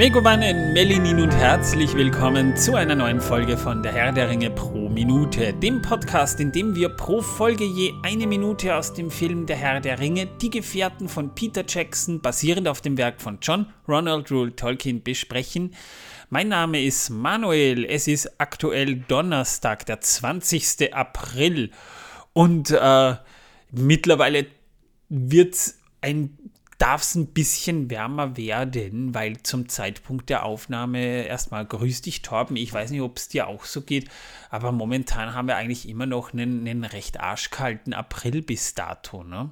Megowannen, Melinin und herzlich willkommen zu einer neuen Folge von Der Herr der Ringe pro Minute, dem Podcast, in dem wir pro Folge je eine Minute aus dem Film Der Herr der Ringe, Die Gefährten von Peter Jackson, basierend auf dem Werk von John Ronald Rule Tolkien, besprechen. Mein Name ist Manuel, es ist aktuell Donnerstag, der 20. April und äh, mittlerweile wird es ein darf es ein bisschen wärmer werden, weil zum Zeitpunkt der Aufnahme erstmal grüß dich, Torben. Ich weiß nicht, ob es dir auch so geht, aber momentan haben wir eigentlich immer noch einen, einen recht arschkalten April bis dato, ne?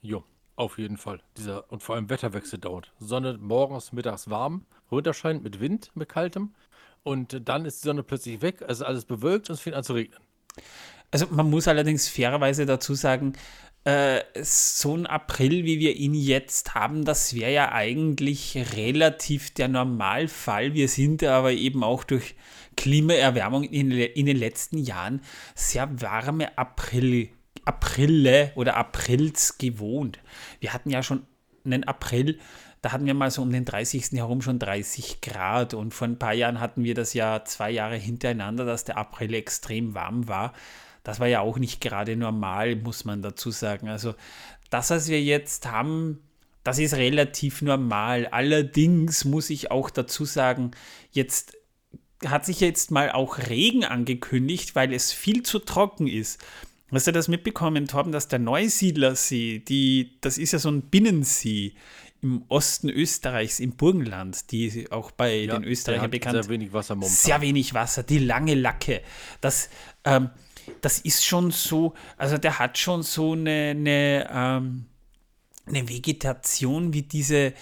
Jo, auf jeden Fall. Dieser, und vor allem Wetterwechsel dauert. Sonne morgens, mittags warm, runterscheint mit Wind, mit kaltem. Und dann ist die Sonne plötzlich weg, also alles bewölkt und es fängt an zu regnen. Also man muss allerdings fairerweise dazu sagen, äh, so ein April, wie wir ihn jetzt haben, das wäre ja eigentlich relativ der Normalfall. Wir sind aber eben auch durch Klimaerwärmung in, in den letzten Jahren sehr warme April, Aprille oder Aprils gewohnt. Wir hatten ja schon einen April, da hatten wir mal so um den 30. herum schon 30 Grad und vor ein paar Jahren hatten wir das ja zwei Jahre hintereinander, dass der April extrem warm war. Das war ja auch nicht gerade normal, muss man dazu sagen. Also das, was wir jetzt haben, das ist relativ normal. Allerdings muss ich auch dazu sagen, jetzt hat sich jetzt mal auch Regen angekündigt, weil es viel zu trocken ist. Hast du das mitbekommen, Torben, dass der Neusiedlersee, die, das ist ja so ein Binnensee im Osten Österreichs, im Burgenland, die auch bei ja, den Österreichern bekannt Sehr wenig Wasser momentan. Sehr wenig Wasser, die lange Lacke. Das, ähm, das ist schon so, also der hat schon so eine, eine, ähm, eine Vegetation wie diese,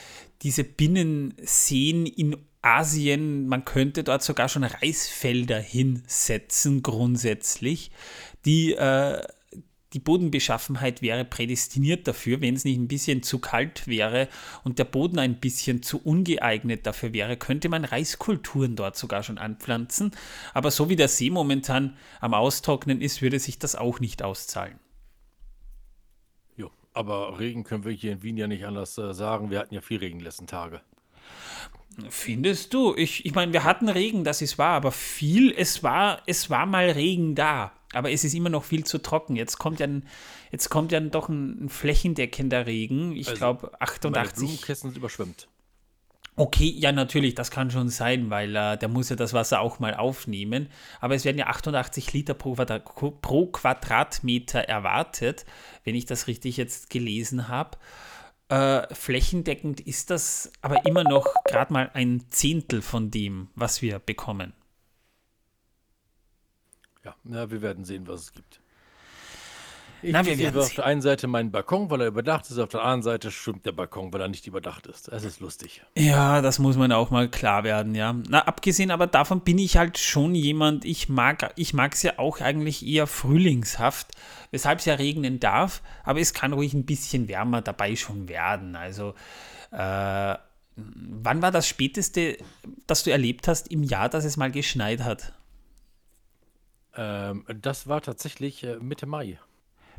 diese Binnenseen in Asien. Man könnte dort sogar schon Reisfelder hinsetzen, grundsätzlich, die äh, die Bodenbeschaffenheit wäre prädestiniert dafür, wenn es nicht ein bisschen zu kalt wäre und der Boden ein bisschen zu ungeeignet dafür wäre, könnte man Reiskulturen dort sogar schon anpflanzen. Aber so wie der See momentan am Austrocknen ist, würde sich das auch nicht auszahlen. Jo, aber Regen können wir hier in Wien ja nicht anders äh, sagen. Wir hatten ja viel Regen letzten Tage. Findest du? Ich, ich meine, wir hatten Regen, das ist wahr, aber viel, es war, es war mal Regen da. Aber es ist immer noch viel zu trocken. Jetzt kommt ja, ein, jetzt kommt ja doch ein, ein flächendeckender Regen. Ich also, glaube 88. Meine Blumenkästen sind überschwemmt. Okay, ja, natürlich, das kann schon sein, weil äh, der muss ja das Wasser auch mal aufnehmen. Aber es werden ja 88 Liter pro, pro Quadratmeter erwartet, wenn ich das richtig jetzt gelesen habe. Äh, flächendeckend ist das aber immer noch gerade mal ein Zehntel von dem, was wir bekommen. Ja, na, wir werden sehen, was es gibt. Ich Na, wir sehe auf der einen Seite meinen Balkon, weil er überdacht ist, auf der anderen Seite schwimmt der Balkon, weil er nicht überdacht ist. Es ist lustig. Ja, das muss man auch mal klar werden, ja. Na, abgesehen aber davon bin ich halt schon jemand, ich mag ich es ja auch eigentlich eher frühlingshaft, weshalb es ja regnen darf, aber es kann ruhig ein bisschen wärmer dabei schon werden. Also, äh, wann war das späteste, das du erlebt hast im Jahr, dass es mal geschneit hat? Ähm, das war tatsächlich äh, Mitte Mai.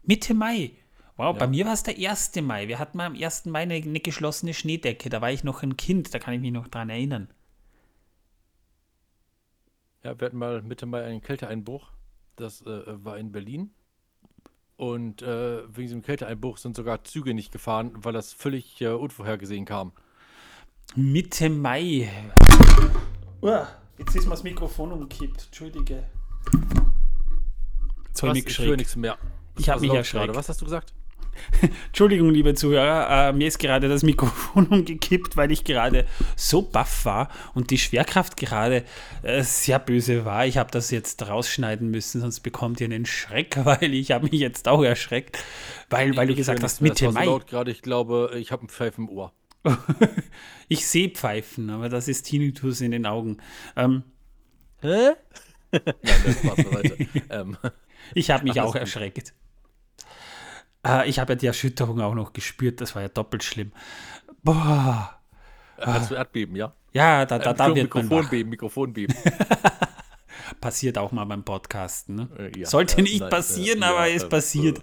Mitte Mai? Wow, ja. bei mir war es der 1. Mai. Wir hatten mal am 1. Mai eine, eine, geschlossene Schneedecke. Da war ich noch ein Kind, da kann ich mich noch dran erinnern. Ja, wir hatten mal Mitte Mai einen Kälteeinbruch. Das äh, war in Berlin. Und äh, wegen diesem Kälteeinbruch sind sogar Züge nicht gefahren, weil das völlig äh, unvorhergesehen kam. Mitte Mai. Uah, jetzt ist mir das Mikrofon umgekippt. Entschuldige. Jetzt habe ich höre nichts mehr. Ich habe mich erschreckt. Was hast du gesagt? Entschuldigung, liebe Zuhörer, äh, mir ist gerade das Mikrofon umgekippt, weil ich gerade so baff war und die Schwerkraft gerade äh, sehr böse war. Ich habe das jetzt rausschneiden müssen, sonst bekommt ihr einen Schreck, weil ich habe mich jetzt auch erschreckt, weil, weil du gesagt hast, Mitte das war so Mai. gerade, ich glaube, ich habe einen Pfeif im Ohr. ich sehe Pfeifen, aber das ist Tinnitus in den Augen. Ähm, Hä? Nein, das war's weiter. ähm, ich habe mich auch erschreckt. Äh, ich habe ja die Erschütterung auch noch gespürt, das war ja doppelt schlimm. Boah. Hast du Erdbeben, ja? Ja, da, da, da wird Mikrofonbeben, Mikrofonbeben. passiert auch mal beim Podcasten. Ne? Äh, ja, Sollte nicht nein, passieren, ja, aber es passiert.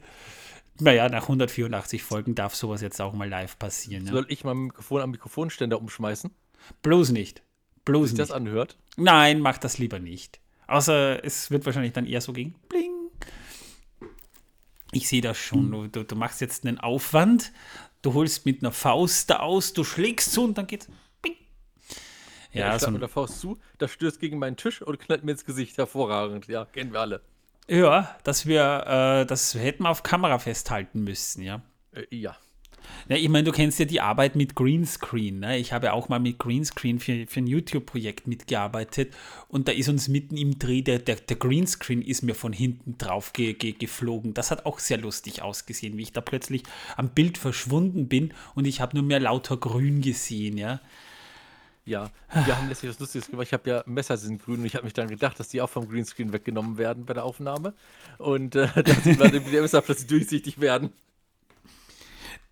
Naja, nach 184 Folgen darf sowas jetzt auch mal live passieren. Soll ich mal Mikrofon am Mikrofonständer umschmeißen? Bloß nicht. Bloß sich nicht. das anhört. Nein, mach das lieber nicht. Außer es wird wahrscheinlich dann eher so gegen Bling. Ich sehe das schon. Du, du, du machst jetzt einen Aufwand, du holst mit einer Faust da aus, du schlägst zu und dann geht's Bing. Ja, Ja, ich so mit der Faust zu, das stößt gegen meinen Tisch und knallt mir ins Gesicht. Hervorragend. Ja, kennen wir alle. ja dass wir, äh, das hätten wir auf Kamera festhalten müssen, ja. Äh, ja. Ja, ich meine, du kennst ja die Arbeit mit Greenscreen. Ne? Ich habe auch mal mit Greenscreen für, für ein YouTube-Projekt mitgearbeitet und da ist uns mitten im Dreh, der, der, der Greenscreen ist mir von hinten drauf ge, ge, geflogen. Das hat auch sehr lustig ausgesehen, wie ich da plötzlich am Bild verschwunden bin und ich habe nur mehr lauter Grün gesehen. Ja? Ja, wir haben letztlich was Lustiges gemacht. Ich habe ja Messer sind grün und ich habe mich dann gedacht, dass die auch vom Greenscreen weggenommen werden bei der Aufnahme. Und äh, dass die Messer plötzlich durchsichtig werden.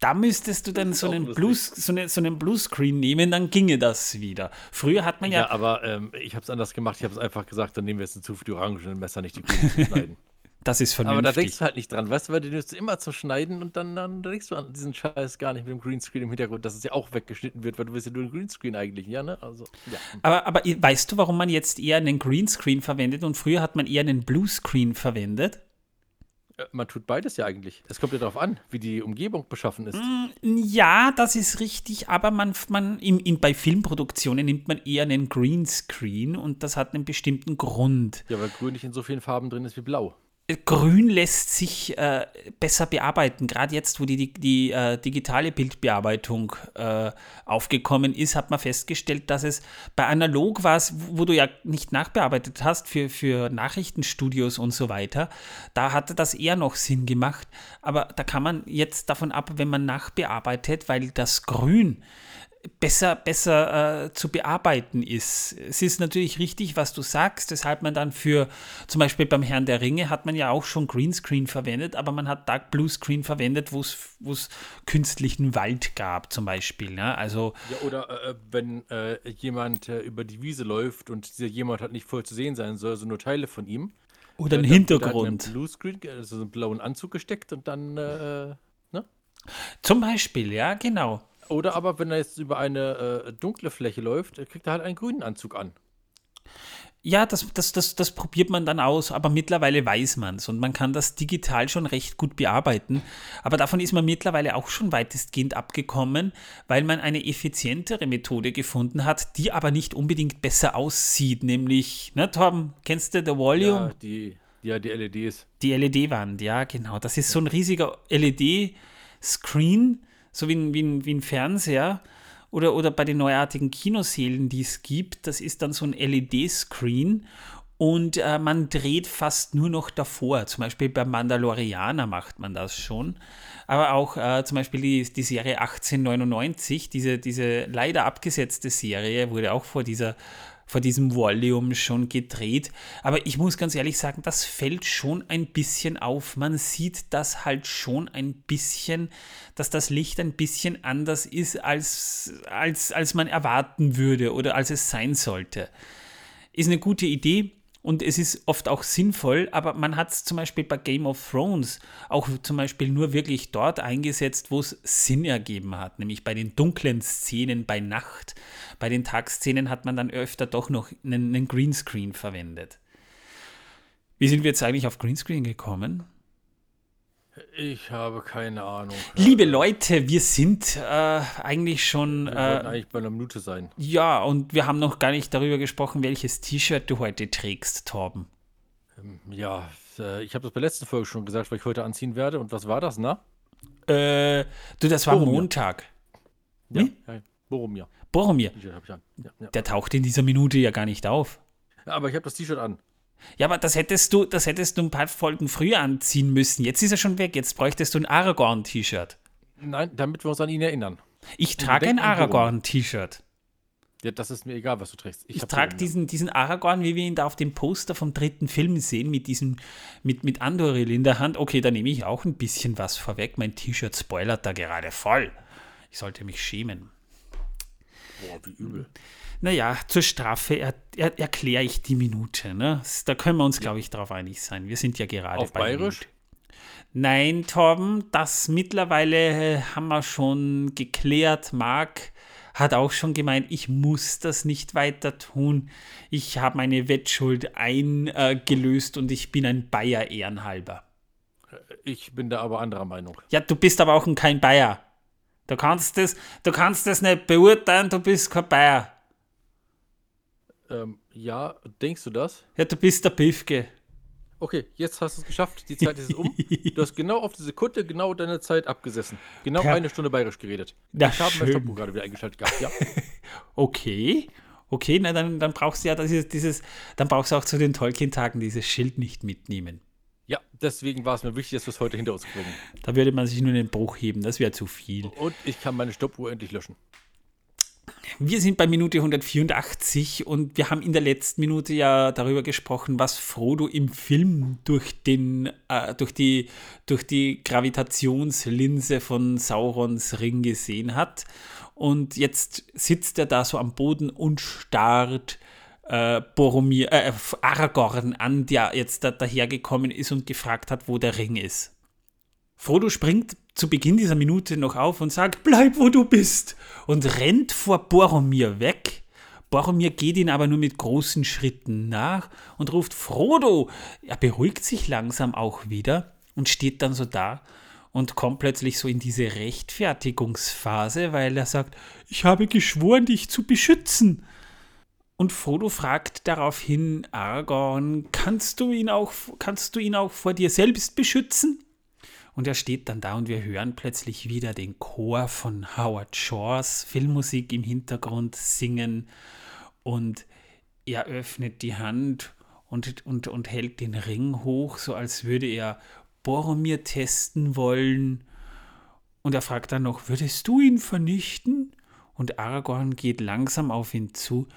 Da müsstest du dann so einen. Blues, so, eine, so einen Bluescreen nehmen, dann ginge das wieder. Früher hat man Ja, ja, aber ähm, ich habe es anders gemacht. Ich habe es einfach gesagt, dann nehmen wir jetzt für die orangenen Messer, nicht die zu schneiden. das ist aber vernünftig. da denkst du halt nicht dran, weißt du, weil du nimmst immer zum Schneiden und dann, dann denkst du an diesen Scheiß gar nicht mit dem Greenscreen im Hintergrund, dass es ja auch weggeschnitten wird, weil du willst ja nur den Greenscreen eigentlich, ja, ne? Also, ja. Aber, aber weißt du, warum man jetzt eher einen Greenscreen verwendet und früher hat man eher einen Bluescreen verwendet? Man tut beides ja eigentlich. Es kommt ja darauf an, wie die Umgebung beschaffen ist. Ja, das ist richtig, aber man, man in, in, bei Filmproduktionen nimmt man eher einen Greenscreen und das hat einen bestimmten Grund. Ja, weil grün nicht in so vielen Farben drin ist wie blau. Grün lässt sich äh, besser bearbeiten. Gerade jetzt, wo die, die, die äh, digitale Bildbearbeitung äh, aufgekommen ist, hat man festgestellt, dass es bei analog war, wo du ja nicht nachbearbeitet hast für, für Nachrichtenstudios und so weiter, da hatte das eher noch Sinn gemacht. Aber da kann man jetzt davon ab, wenn man nachbearbeitet, weil das Grün besser, besser äh, zu bearbeiten ist. Es ist natürlich richtig, was du sagst, weshalb man dann für, zum Beispiel beim Herrn der Ringe hat man ja auch schon Greenscreen verwendet, aber man hat Dark Blue Screen verwendet, wo es künstlichen Wald gab, zum Beispiel. Ne? Also, Ja, oder äh, wenn äh, jemand äh, über die Wiese läuft und dieser jemand hat nicht voll zu sehen sein soll, also nur Teile von ihm. oder ein wird halt Hintergrund. einen Bluescreen, also so einen blauen Anzug gesteckt und dann, äh, ne? Zum Beispiel, ja, genau. Oder aber, wenn er jetzt über eine äh, dunkle Fläche läuft, äh, kriegt er halt einen grünen Anzug an. Ja, das, das, das, das probiert man dann aus, aber mittlerweile weiß man es und man kann das digital schon recht gut bearbeiten. Aber davon ist man mittlerweile auch schon weitestgehend abgekommen, weil man eine effizientere Methode gefunden hat, die aber nicht unbedingt besser aussieht. Nämlich, ne, Torben, kennst du The Volume? Ja, die, ja, die LEDs. Die LED-Wand, ja, genau. Das ist so ein riesiger LED-Screen, so wie ein, wie, ein, wie ein Fernseher. Oder, oder bei den neuartigen Kinosälen, die es gibt, das ist dann so ein LED-Screen und äh, man dreht fast nur noch davor. Zum Beispiel beim Mandalorianer macht man das schon. Aber auch äh, zum Beispiel die, die Serie 1899, diese, diese leider abgesetzte Serie, wurde auch vor dieser vor diesem Volume schon gedreht. Aber ich muss ganz ehrlich sagen, das fällt schon ein bisschen auf. Man sieht das halt schon ein bisschen, dass das Licht ein bisschen anders ist, als, als, als man erwarten würde oder als es sein sollte. Ist eine gute Idee. Und es ist oft auch sinnvoll, aber man hat es zum Beispiel bei Game of Thrones auch zum Beispiel nur wirklich dort eingesetzt, wo es Sinn ergeben hat, nämlich bei den dunklen Szenen bei Nacht. Bei den Tagszenen hat man dann öfter doch noch einen, einen Greenscreen verwendet. Wie sind wir jetzt eigentlich auf Greenscreen gekommen? Ich habe keine Ahnung. Liebe Leute, wir sind äh, eigentlich schon. Wir Äh, eigentlich bei einer Minute sein. ja, und wir haben noch gar nicht darüber gesprochen, welches T-Shirt du heute trägst, Torben. Ähm, Ja, äh, ich habe das bei der letzten Folge schon gesagt, was ich heute anziehen werde. Und was war das, na? Äh, du, das war Boromir. Montag. Ja, Hm? ja Boromir. Boromir. Ja, ja. der taucht in dieser Minute ja gar nicht auf. Aber ich habe das T-Shirt an. Ja, aber das hättest du, das hättest du ein paar Folgen früher anziehen müssen. Jetzt ist er schon weg. Jetzt bräuchtest du ein Aragorn-T-Shirt. Nein, damit wir uns an ihn erinnern. Ich trage ein. Aragorn-T-Shirt. Ja, das ist mir egal, was du trägst. Ich hab trage diesen, diesen Aragorn, wie wir ihn da auf dem Poster vom dritten Film sehen, mit diesem, mit, mit Andoril in der Hand. Okay, da nehme ich auch ein bisschen was vorweg. Mein T-Shirt spoilert da gerade voll. Ich sollte mich schämen. Boah, wie übel. Naja, zur Strafe er, er, erkläre ich die Minute. Ne? Da können wir uns, glaube ich, darauf einig sein. Wir sind ja gerade Auf bei Bayerisch? Minute. Nein, Torben, das mittlerweile äh, haben wir schon geklärt. Marc hat auch schon gemeint, ich muss das nicht weiter tun. Ich habe meine Wettschuld eingelöst und ich bin ein Bayer ehrenhalber. Ich bin da aber anderer Meinung. Ja, du bist aber auch kein Bayer. Du kannst das, du kannst das nicht beurteilen, du bist kein Bayer. Ähm, ja, denkst du das? Ja, du bist der Pifke. Okay, jetzt hast du es geschafft. Die Zeit ist um. Du hast genau auf die Sekunde genau deine Zeit abgesessen. Genau Ja. eine Stunde bayerisch geredet. Na, ich habe mein. Stoppuhr gerade wieder eingeschaltet gehabt. Ja. Okay. Okay, na dann, dann brauchst du ja dieses, dieses, dann brauchst du auch zu den Tolkien-Tagen dieses Schild nicht mitnehmen. Ja, deswegen war es mir wichtig, dass wir es heute hinter uns kriegen. Da würde man sich nur den Bruch heben, das wäre zu viel. Und ich kann meine Stoppuhr endlich löschen. Wir sind bei Minute 184 und wir haben in der letzten Minute ja darüber gesprochen, was Frodo im Film durch, den, äh, durch, die, durch die Gravitationslinse von Saurons Ring gesehen hat. Und jetzt sitzt er da so am Boden und starrt äh, Boromir, äh, Aragorn an, der jetzt da, dahergekommen ist und gefragt hat, wo der Ring ist. Frodo springt zu Beginn dieser Minute noch auf und sagt, bleib wo du bist und rennt vor Boromir weg. Boromir geht ihn aber nur mit großen Schritten nach und ruft Frodo. Er beruhigt sich langsam auch wieder und steht dann so da und kommt plötzlich so in diese Rechtfertigungsphase, weil er sagt, ich habe geschworen, dich zu beschützen. Und Frodo fragt daraufhin Aragorn, kannst du ihn auch, kannst du ihn auch vor dir selbst beschützen? Und er steht dann da und wir hören plötzlich wieder den Chor von Howard Shores Filmmusik im Hintergrund singen und er öffnet die Hand und, und, und hält den Ring hoch, so als würde er Boromir testen wollen. Und er fragt dann noch, würdest du ihn vernichten? Und Aragorn geht langsam auf ihn zu.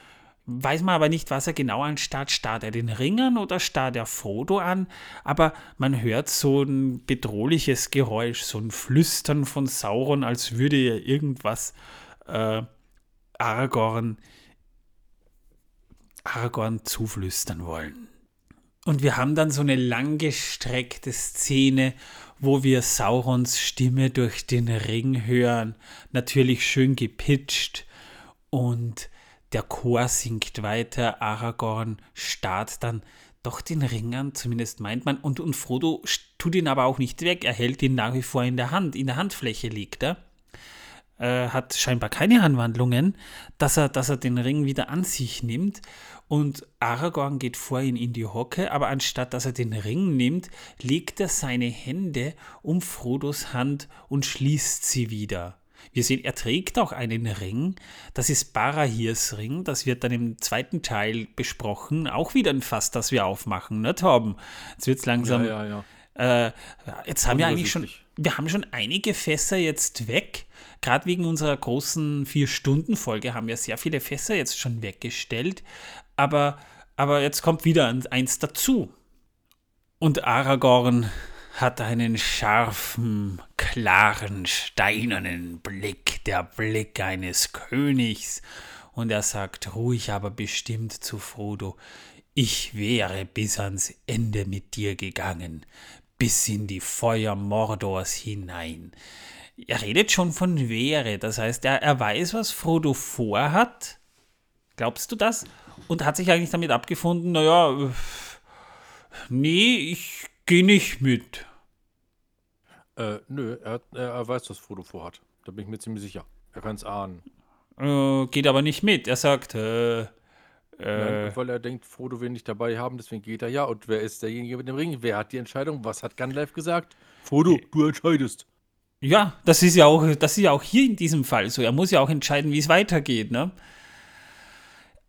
Weiß man aber nicht, was er genau anstarrt. Starrt er den Ring an oder starrt er Frodo an? Aber man hört so ein bedrohliches Geräusch, so ein Flüstern von Sauron, als würde er irgendwas äh, Aragorn, Aragorn zuflüstern wollen. Und wir haben dann so eine langgestreckte Szene, wo wir Saurons Stimme durch den Ring hören. Natürlich schön gepitcht. Und der Chor singt weiter. Aragorn starrt dann doch den Ring an, zumindest meint man. Und, und Frodo tut ihn aber auch nicht weg. Er hält ihn nach wie vor in der Hand. In der Handfläche liegt er. Äh, hat scheinbar keine Anwandlungen, dass er, dass er den Ring wieder an sich nimmt. Und Aragorn geht vor ihn in die Hocke, aber anstatt dass er den Ring nimmt, legt er seine Hände um Frodos Hand und schließt sie wieder. Wir sehen, er trägt auch einen Ring. Das ist Barahirs Ring. Das wird dann im zweiten Teil besprochen. Auch wieder ein Fass, das wir aufmachen, ne, Torben? Jetzt wird es langsam. Ja, ja, Äh, jetzt haben wir eigentlich schon, wir haben schon einige Fässer jetzt weg. Gerade wegen unserer großen Vier-Stunden-Folge haben wir sehr viele Fässer jetzt schon weggestellt. Aber, aber jetzt kommt wieder ein- eins dazu. Und Aragorn hat einen scharfen, klaren, steinernen Blick, der Blick eines Königs. Und er sagt ruhig, aber bestimmt zu Frodo, ich wäre bis ans Ende mit dir gegangen, bis in die Feuer Mordors hinein. Er redet schon von wäre, das heißt, er, er weiß, was Frodo vorhat. Glaubst du das? Und hat sich eigentlich damit abgefunden, naja, äh, nee, ich gehe nicht mit. Äh, nö, er, hat, er weiß, was Frodo vorhat. Da bin ich mir ziemlich sicher. Er kann es ahnen. Äh, geht aber nicht mit. Er sagt, äh, äh, Nein, weil er denkt, Frodo will nicht dabei haben, deswegen geht er ja. Und wer ist derjenige mit dem Ring? Wer hat die Entscheidung? Was hat Gandalf gesagt? Frodo, du entscheidest. ja, das ist ja auch, das ist ja auch hier in diesem Fall so. Er muss ja auch entscheiden, wie es weitergeht, ne?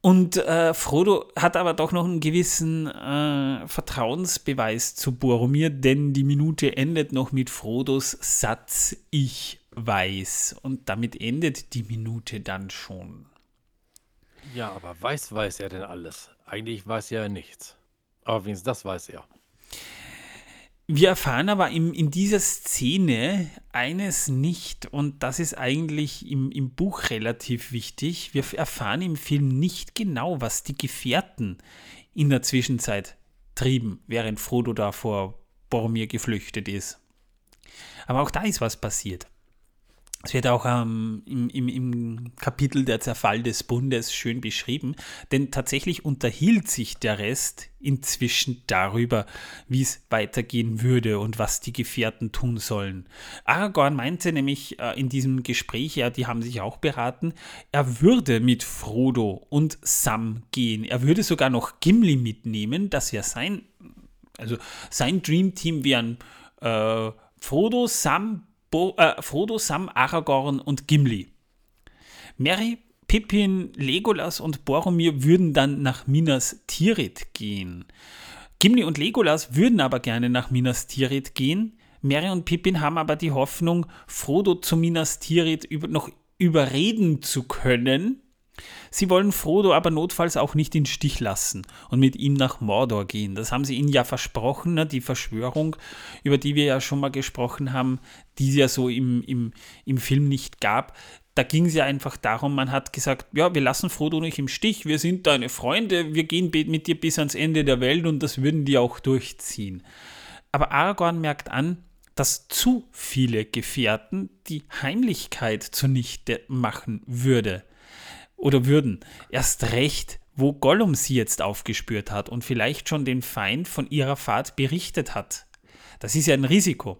Und äh, Frodo hat aber doch noch einen gewissen äh, Vertrauensbeweis zu Boromir, denn die Minute endet noch mit Frodos Satz Ich weiß. Und damit endet die Minute dann schon. Ja, aber weiß, weiß er denn alles? Eigentlich weiß er nichts. Aber wenigstens das weiß er. Wir erfahren aber im, in dieser Szene eines nicht, und das ist eigentlich im, im Buch relativ wichtig. Wir erfahren im Film nicht genau, was die Gefährten in der Zwischenzeit trieben, während Frodo da vor Boromir geflüchtet ist. Aber auch da ist was passiert. Es wird auch ähm, im, im, im Kapitel der Zerfall des Bundes schön beschrieben, denn tatsächlich unterhielt sich der Rest inzwischen darüber, wie es weitergehen würde und was die Gefährten tun sollen. Aragorn meinte nämlich äh, in diesem Gespräch, ja, die haben sich auch beraten, er würde mit Frodo und Sam gehen. Er würde sogar noch Gimli mitnehmen, das wäre sein, also sein Dreamteam wären äh, Frodo, Sam, Bo äh, Frodo, Sam, Aragorn und Gimli. Mary, Pippin, Legolas und Boromir würden dann nach Minas Tirith gehen. Gimli und Legolas würden aber gerne nach Minas Tirith gehen. Mary und Pippin haben aber die Hoffnung, Frodo zu Minas Tirith noch überreden zu können, Sie wollen Frodo aber notfalls auch nicht in Stich lassen und mit ihm nach Mordor gehen. Das haben sie ihnen ja versprochen, ne? die Verschwörung, über die wir ja schon mal gesprochen haben, die es ja so im, im, im Film nicht gab. Da ging es ja einfach darum, man hat gesagt, ja, wir lassen Frodo nicht im Stich, wir sind deine Freunde, wir gehen mit dir bis ans Ende der Welt und das würden die auch durchziehen. Aber Aragorn merkt an, dass zu viele Gefährten die Heimlichkeit zunichte machen würde oder würden. Erst recht, wo Gollum sie jetzt aufgespürt hat und vielleicht schon den Feind von ihrer Fahrt berichtet hat. Das ist ja ein Risiko.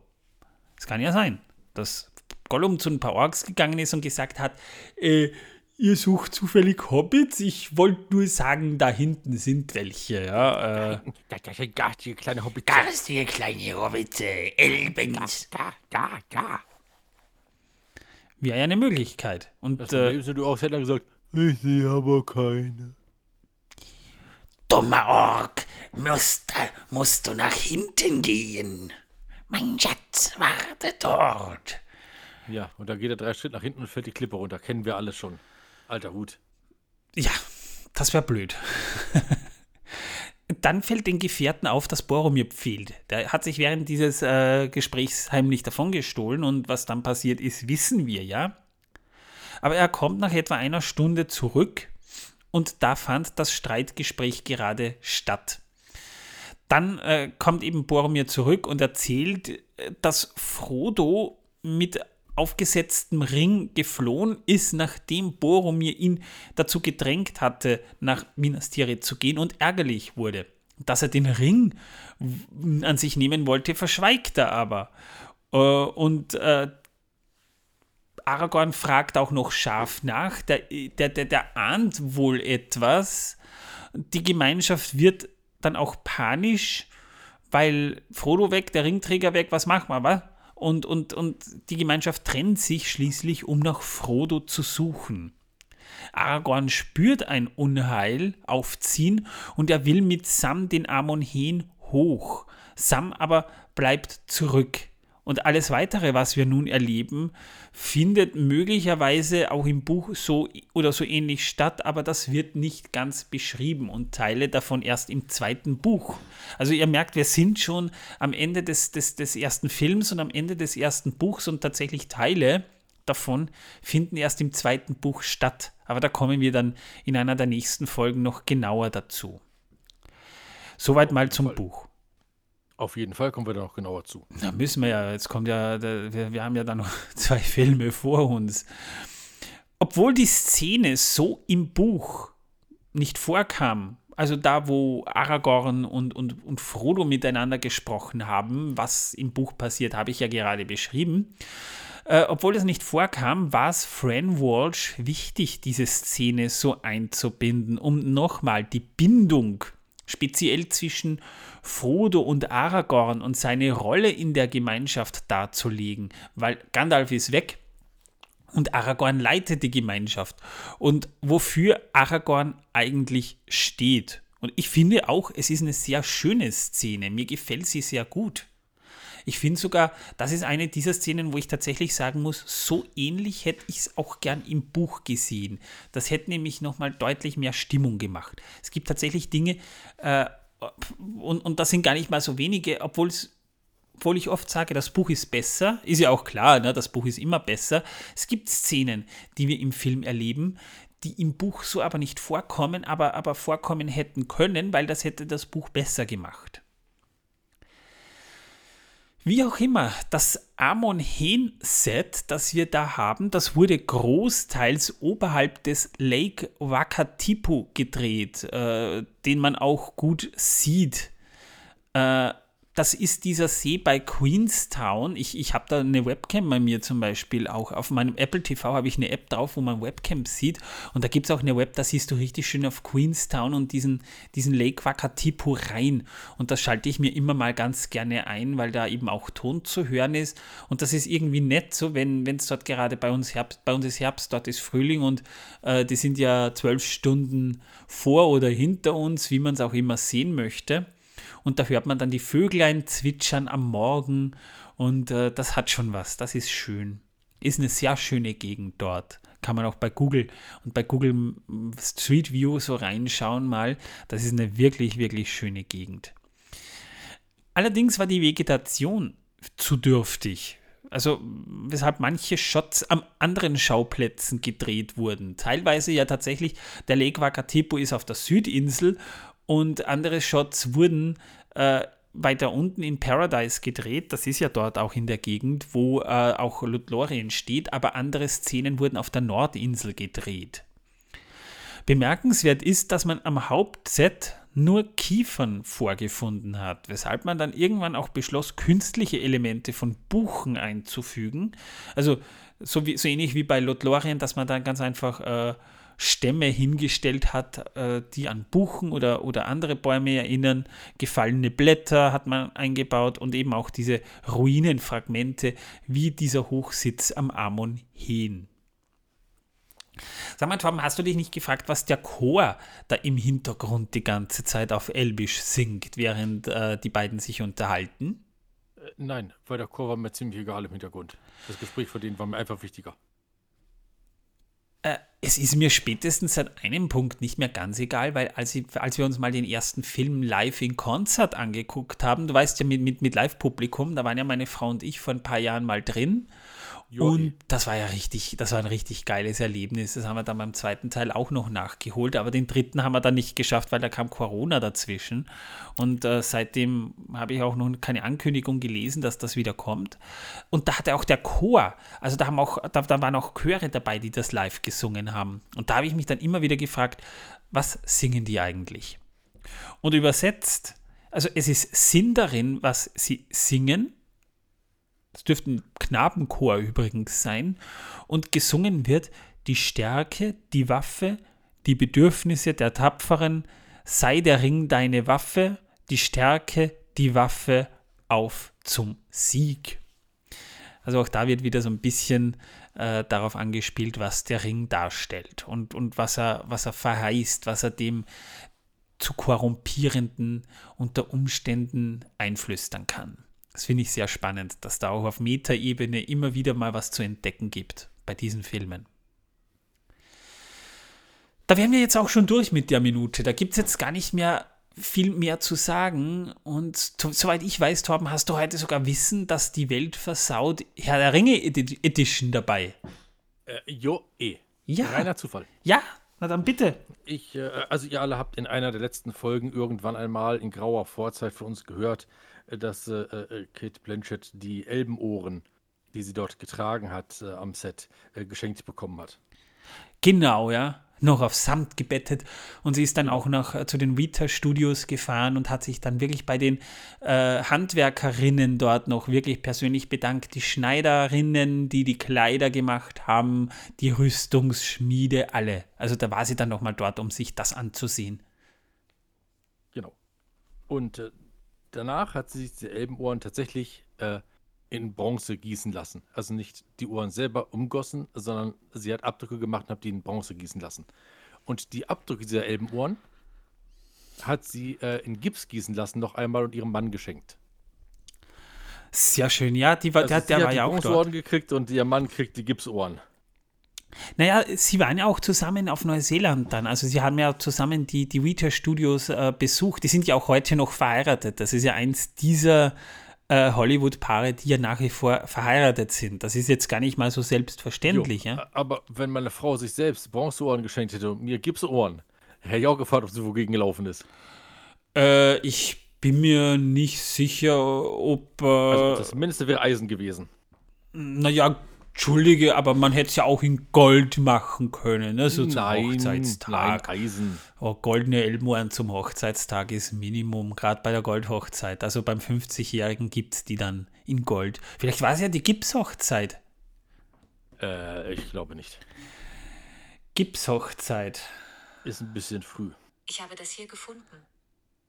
Es kann ja sein, dass Gollum zu ein paar Orks gegangen ist und gesagt hat, äh, ihr sucht zufällig Hobbits. Ich wollte nur sagen, da hinten sind welche. Ja, äh. Das sind garstige kleine Hobbits. Garstige kleine Hobbits, Elbens. Da, da, da. Wäre ja eine Möglichkeit. Und Das äh, du auch hätte gesagt, ich sehe aber keine. Dummer Ork, musst, musst du nach hinten gehen. Mein Schatz, warte dort. Ja, und dann geht er drei Schritte nach hinten und fällt die Klippe runter. Kennen wir alle schon. Alter Hut. Ja, das wäre blöd. Dann fällt den Gefährten auf, dass Boromir fehlt. Der hat sich während dieses äh, Gesprächs heimlich davongestohlen und was dann passiert ist, wissen wir ja. Aber er kommt nach etwa einer Stunde zurück und da fand das Streitgespräch gerade statt. Dann äh, kommt eben Boromir zurück und erzählt, äh, dass Frodo mit aufgesetztem Ring geflohen ist, nachdem Boromir ihn dazu gedrängt hatte, nach Minas Tirith zu gehen und ärgerlich wurde. Dass er den Ring an sich nehmen wollte, verschweigt er aber. Äh, und äh, Aragorn fragt auch noch scharf nach, der, der, der, der ahnt wohl etwas. Die Gemeinschaft wird dann auch panisch, weil Frodo weg, der Ringträger weg, was machen wir, was? Und, und, und die Gemeinschaft trennt sich schließlich, um nach Frodo zu suchen. Aragorn spürt ein Unheil aufziehen und er will mit Sam den Amonhen hoch. Sam aber bleibt zurück. Und alles weitere, was wir nun erleben, findet möglicherweise auch im Buch so oder so ähnlich statt, aber das wird nicht ganz beschrieben und Teile davon erst im zweiten Buch. Also ihr merkt, wir sind schon am Ende des, des, des ersten Films und am Ende des ersten Buchs und tatsächlich Teile davon finden erst im zweiten Buch statt. Aber da kommen wir dann in einer der nächsten Folgen noch genauer dazu. Soweit mal zum Buch. Auf jeden Fall kommen wir da noch genauer zu. Da müssen wir ja, jetzt kommt ja, wir, wir haben ja dann noch zwei Filme vor uns. Obwohl die Szene so im Buch nicht vorkam, also da, wo Aragorn und, und, und Frodo miteinander gesprochen haben, was im Buch passiert, habe ich ja gerade beschrieben. Äh, obwohl es nicht vorkam, war es Fran Walsh wichtig, diese Szene so einzubinden, um nochmal die Bindung speziell zwischen Frodo und Aragorn und seine Rolle in der Gemeinschaft darzulegen, weil Gandalf ist weg und Aragorn leitet die Gemeinschaft und wofür Aragorn eigentlich steht. Und ich finde auch, es ist eine sehr schöne Szene. Mir gefällt sie sehr gut. Ich finde sogar, das ist eine dieser Szenen, wo ich tatsächlich sagen muss, so ähnlich hätte ich es auch gern im Buch gesehen. Das hätte nämlich nochmal deutlich mehr Stimmung gemacht. Es gibt tatsächlich Dinge, äh, und, und das sind gar nicht mal so wenige, obwohl es obwohl ich oft sage, das Buch ist besser, ist ja auch klar, ne, das Buch ist immer besser. Es gibt Szenen, die wir im Film erleben, die im Buch so aber nicht vorkommen, aber, aber vorkommen hätten können, weil das hätte das Buch besser gemacht. Wie auch immer, das Amon Hen Set, das wir da haben, das wurde großteils oberhalb des Lake Wakatipu gedreht, äh, den man auch gut sieht. Äh, das ist dieser See bei Queenstown. Ich, ich habe da eine Webcam bei mir zum Beispiel auch. Auf meinem Apple TV habe ich eine App drauf, wo man Webcams sieht. Und da gibt es auch eine Web, da siehst du richtig schön auf Queenstown und diesen, diesen Lake Wakatipu rein. Und das schalte ich mir immer mal ganz gerne ein, weil da eben auch Ton zu hören ist. Und das ist irgendwie nett, so wenn es dort gerade bei uns Herbst, bei uns ist Herbst, dort ist Frühling und äh, die sind ja zwölf Stunden vor oder hinter uns, wie man es auch immer sehen möchte und da hört man dann die Vöglein zwitschern am Morgen und äh, das hat schon was, das ist schön. Ist eine sehr schöne Gegend dort. Kann man auch bei Google und bei Google Street View so reinschauen mal. Das ist eine wirklich, wirklich schöne Gegend. Allerdings war die Vegetation zu dürftig. Also weshalb manche Shots am anderen Schauplätzen gedreht wurden. Teilweise ja tatsächlich, der Lake Wakatipu ist auf der Südinsel und andere Shots wurden äh, weiter unten in Paradise gedreht. Das ist ja dort auch in der Gegend, wo äh, auch Lothlorien steht, aber andere Szenen wurden auf der Nordinsel gedreht. Bemerkenswert ist, dass man am Hauptset nur Kiefern vorgefunden hat, weshalb man dann irgendwann auch beschloss, künstliche Elemente von Buchen einzufügen. Also so, wie, so ähnlich wie bei Lothlorien, dass man dann ganz einfach äh, Stämme hingestellt hat, äh, die an Buchen oder, oder andere Bäume erinnern. Gefallene Blätter hat man eingebaut und eben auch diese Ruinenfragmente wie dieser Hochsitz am Amon Heen. Sag mal, Torben, hast du dich nicht gefragt, was der Chor da im Hintergrund die ganze Zeit auf Elbisch singt, während äh, die beiden sich unterhalten? Äh, nein, weil der Chor war mir ziemlich egal im Hintergrund. Das Gespräch von denen war mir einfach wichtiger. Es ist mir spätestens seit einem Punkt nicht mehr ganz egal, weil als, ich, als wir uns mal den ersten Film live in Konzert angeguckt haben, du weißt ja mit, mit, mit Live-Publikum, da waren ja meine Frau und ich vor ein paar Jahren mal drin Und das war ja richtig, das war ein richtig geiles Erlebnis. Das haben wir dann beim zweiten Teil auch noch nachgeholt, aber den dritten haben wir dann nicht geschafft, weil da kam Corona dazwischen. Und äh, seitdem habe ich auch noch keine Ankündigung gelesen, dass das wieder kommt. Und da hatte auch der Chor, also da haben auch, da, da waren auch Chöre dabei, die das live gesungen haben. Und da habe ich mich dann immer wieder gefragt, was singen die eigentlich? Und übersetzt, also es ist Sinn darin, was sie singen, das dürfte ein Knabenchor übrigens sein, und gesungen wird die Stärke, die Waffe, die Bedürfnisse der Tapferen, sei der Ring deine Waffe, die Stärke, die Waffe auf zum Sieg. Also auch da wird wieder so ein bisschen äh, darauf angespielt, was der Ring darstellt und, und was, er, was er verheißt, was er dem zu korrumpierenden unter Umständen einflüstern kann. Das finde ich sehr spannend, dass da auch auf Metaebene immer wieder mal was zu entdecken gibt bei diesen Filmen. Da wären wir jetzt auch schon durch mit der Minute. Da gibt es jetzt gar nicht mehr viel mehr zu sagen. Und soweit ich weiß, Torben, hast du heute sogar Wissen, dass die Welt versaut Herr der Ringe Edition dabei. Äh, jo, eh. Ja. Reiner Zufall. Ja, na dann bitte. Ich, äh, also ihr alle habt in einer der letzten Folgen irgendwann einmal in grauer Vorzeit für uns gehört, dass äh, äh, Kate Blanchett die Elbenohren, die sie dort getragen hat äh, am Set, äh, geschenkt bekommen hat. Genau, ja. Noch auf Samt gebettet. Und sie ist dann auch noch äh, zu den Vita Studios gefahren und hat sich dann wirklich bei den äh, Handwerkerinnen dort noch wirklich persönlich bedankt. Die Schneiderinnen, die die Kleider gemacht haben, die Rüstungsschmiede, alle. Also da war sie dann nochmal dort, um sich das anzusehen. Genau. Und äh, danach hat sie sich die Elbenohren tatsächlich äh, in Bronze gießen lassen. Also nicht die Ohren selber umgossen, sondern sie hat Abdrücke gemacht und hat die in Bronze gießen lassen. Und die Abdrücke dieser Elbenohren hat sie äh, in Gips gießen lassen, noch einmal und ihrem Mann geschenkt. Sehr schön, ja, die war, also der, der war ja auch dort. gekriegt und ihr Mann kriegt die Gipsohren. Naja, sie waren ja auch zusammen auf Neuseeland dann. Also sie haben ja zusammen die, die Weta Studios äh, besucht. Die sind ja auch heute noch verheiratet. Das ist ja eins dieser äh, Hollywood-Paare, die ja nach wie vor verheiratet sind. Das ist jetzt gar nicht mal so selbstverständlich. Jo, ja? Aber wenn meine Frau sich selbst Bronzeohren geschenkt hätte und mir Gipsohren, hätte ich auch gefragt, ob sie wogegen gelaufen ist. Äh, ich bin mir nicht sicher, ob. Äh, Also das Mindeste wäre Eisen gewesen. naja, Entschuldige, aber man hätte es ja auch in Gold machen können, ne? so zum nein, Hochzeitstag. nein, Eisen. Oh, goldene Elmohren zum Hochzeitstag ist Minimum, gerade bei der Goldhochzeit. Also beim 50-Jährigen gibt es die dann in Gold. Vielleicht war es ja die Gipshochzeit. Äh, ich glaube nicht. Gipshochzeit. Ist ein bisschen früh. Ich habe das hier gefunden.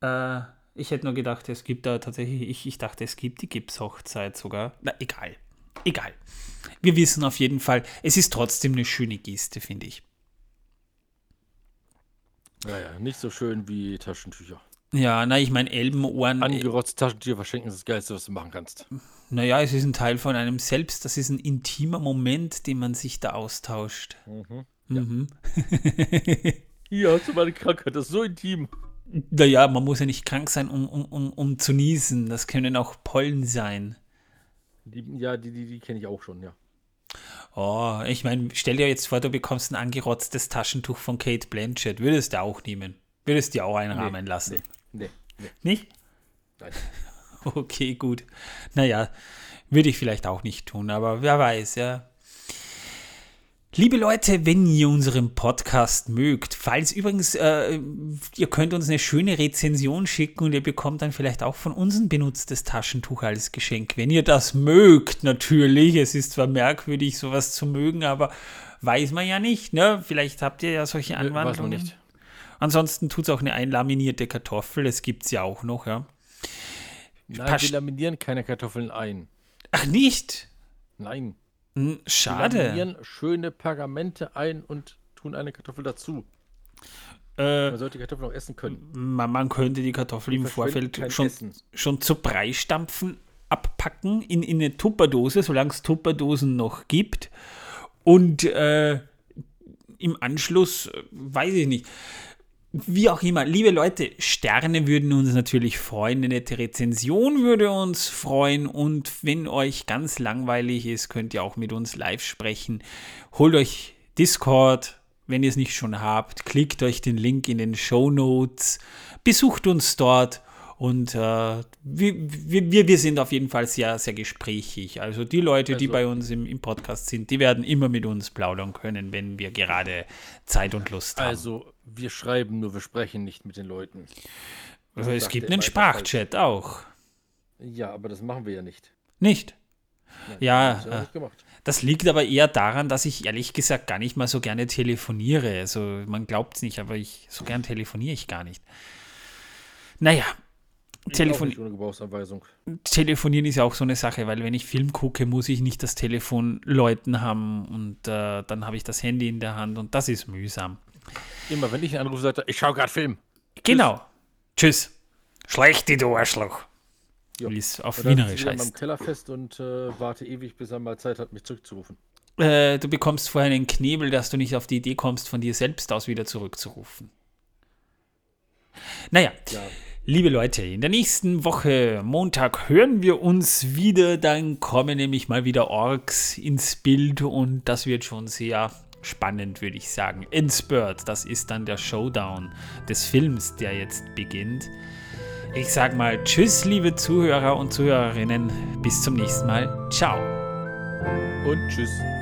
Äh, ich hätte nur gedacht, es gibt da tatsächlich, ich, ich dachte, es gibt die Gipshochzeit sogar. Na, egal. Egal. Wir wissen auf jeden Fall, es ist trotzdem eine schöne Geste, finde ich. Naja, nicht so schön wie Taschentücher. Ja, na, ich meine, Elbenohren. Angerotzte Taschentücher verschenken ist das Geilste, was du machen kannst. Naja, es ist ein Teil von einem selbst. Das ist ein intimer Moment, den man sich da austauscht. Mhm. Hier hast du meine Krankheit, das ist so intim. Naja, man muss ja nicht krank sein, um, um, um, um zu niesen. Das können auch Pollen sein. Die, ja, die, die, die kenne ich auch schon, ja. Oh, ich meine, stell dir jetzt vor, du bekommst ein angerotztes Taschentuch von Kate Blanchett. Würdest du auch nehmen? Würdest du dir auch einrahmen lassen? Nee, nee, Nicht? nein. Okay, gut. Naja, würde ich vielleicht auch nicht tun, aber wer weiß, ja. Liebe Leute, wenn ihr unseren Podcast mögt, falls übrigens, äh, ihr könnt uns eine schöne Rezension schicken und ihr bekommt dann vielleicht auch von uns ein benutztes Taschentuch als Geschenk, wenn ihr das mögt, natürlich. Es ist zwar merkwürdig, sowas zu mögen, aber weiß man ja nicht, ne? Vielleicht habt ihr ja solche Weiß man Anwandlungen. nicht. Ansonsten tut es auch eine einlaminierte Kartoffel, das gibt es ja auch noch, ja. Nein, wir laminieren keine Kartoffeln ein. Ach, nicht? Nein. Hm, Wir Schade. laminieren schöne Pergamente ein und tun eine Kartoffel dazu. Äh, Man sollte die Kartoffel auch essen können. man, man könnte die Kartoffel im verschwenden Vorfeld schon, Essen. schon zu Breistampfen abpacken in, in eine Tupperdose, solange es Tupperdosen noch gibt. Und äh, im Anschluss, äh, weiß ich nicht. Wie auch immer, liebe Leute, Sterne würden uns natürlich freuen, eine nette Rezension würde uns freuen und wenn euch ganz langweilig ist, könnt ihr auch mit uns live sprechen. Holt euch Discord, wenn ihr es nicht schon habt, klickt euch den Link in den Show Notes, besucht uns dort und äh, wir, wir, wir sind auf jeden Fall sehr, sehr gesprächig. Also die Leute, die Also- bei uns im, im Podcast sind, die werden immer mit uns plaudern können, wenn wir gerade Zeit und Lust haben. Also, wir schreiben nur, wir sprechen nicht mit den Leuten. Also es gibt einen Sprachchat auch. Ja, aber das machen wir ja nicht. Nicht? Nein, Ja, das äh. Das liegt aber eher daran, dass ich ehrlich gesagt gar nicht mal so gerne telefoniere. Also man glaubt es nicht, aber ich so gern telefoniere ich gar nicht. Naja, Telefon telefonieren ist ja auch so eine Sache, weil wenn ich Film gucke, muss ich nicht das Telefon läuten haben und äh, dann habe ich das Handy in der Hand und das ist mühsam. Immer, wenn ich einen Anruf sage, ich schaue gerade Film. Genau. Tschüss. Schlechte, du Arschloch. Ja. Wie es auf dann Wienerisch sitze ich meinem heißt. Keller fest und äh, warte ewig, bis er mal Zeit hat, mich zurückzurufen. Äh, du bekommst vorher einen Knebel, dass du nicht auf die Idee kommst, von dir selbst aus wieder zurückzurufen. Naja, Ja, liebe Leute, in der nächsten Woche, Montag, hören wir uns wieder. Dann kommen nämlich mal wieder Orks ins Bild und das wird schon sehr spannend, würde ich sagen. Inspired, das ist dann der Showdown des Films, der jetzt beginnt. Ich sag mal Tschüss, liebe Zuhörer und Zuhörerinnen. Bis zum nächsten Mal. Ciao. und tschüss.